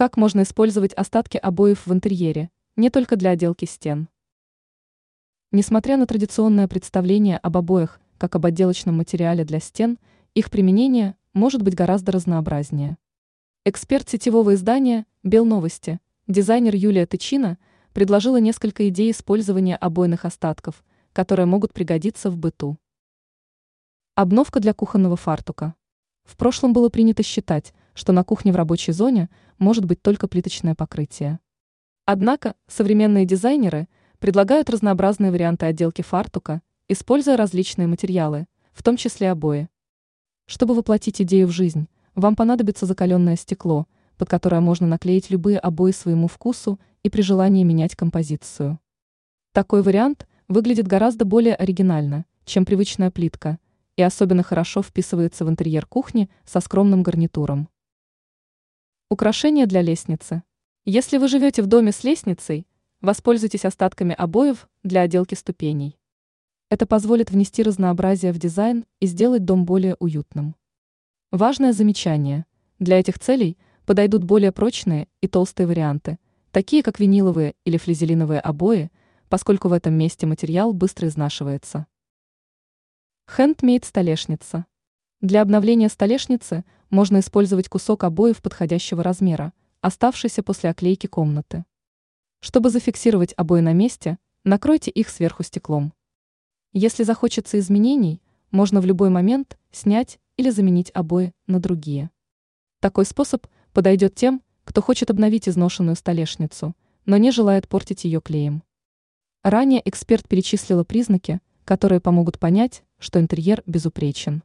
Как можно использовать остатки обоев в интерьере, не только для отделки стен? Несмотря на традиционное представление об обоях как об отделочном материале для стен, их применение может быть гораздо разнообразнее. Эксперт сетевого издания «Белновости», дизайнер Юлия Тычина, предложила несколько идей использования обойных остатков, которые могут пригодиться в быту. Обновка для кухонного фартука. В прошлом было принято считать, что на кухне в рабочей зоне может быть только плиточное покрытие. Однако современные дизайнеры предлагают разнообразные варианты отделки фартука, используя различные материалы, в том числе обои. Чтобы воплотить идею в жизнь, вам понадобится закаленное стекло, под которое можно наклеить любые обои своему вкусу и при желании менять композицию. Такой вариант выглядит гораздо более оригинально, чем привычная плитка, и особенно хорошо вписывается в интерьер кухни со скромным гарнитуром. Украшения для лестницы. Если вы живете в доме с лестницей, воспользуйтесь остатками обоев для отделки ступеней. Это позволит внести разнообразие в дизайн и сделать дом более уютным. Важное замечание. Для этих целей подойдут более прочные и толстые варианты, такие как виниловые или флизелиновые обои, поскольку в этом месте материал быстро изнашивается. Хендмейд столешница. Для обновления столешницы можно использовать кусок обоев подходящего размера, оставшийся после оклейки комнаты. Чтобы зафиксировать обои на месте, накройте их сверху стеклом. Если захочется изменений, можно в любой момент снять или заменить обои на другие. Такой способ подойдет тем, кто хочет обновить изношенную столешницу, но не желает портить ее клеем. Ранее эксперт перечислила признаки, которые помогут понять, что интерьер безупречен.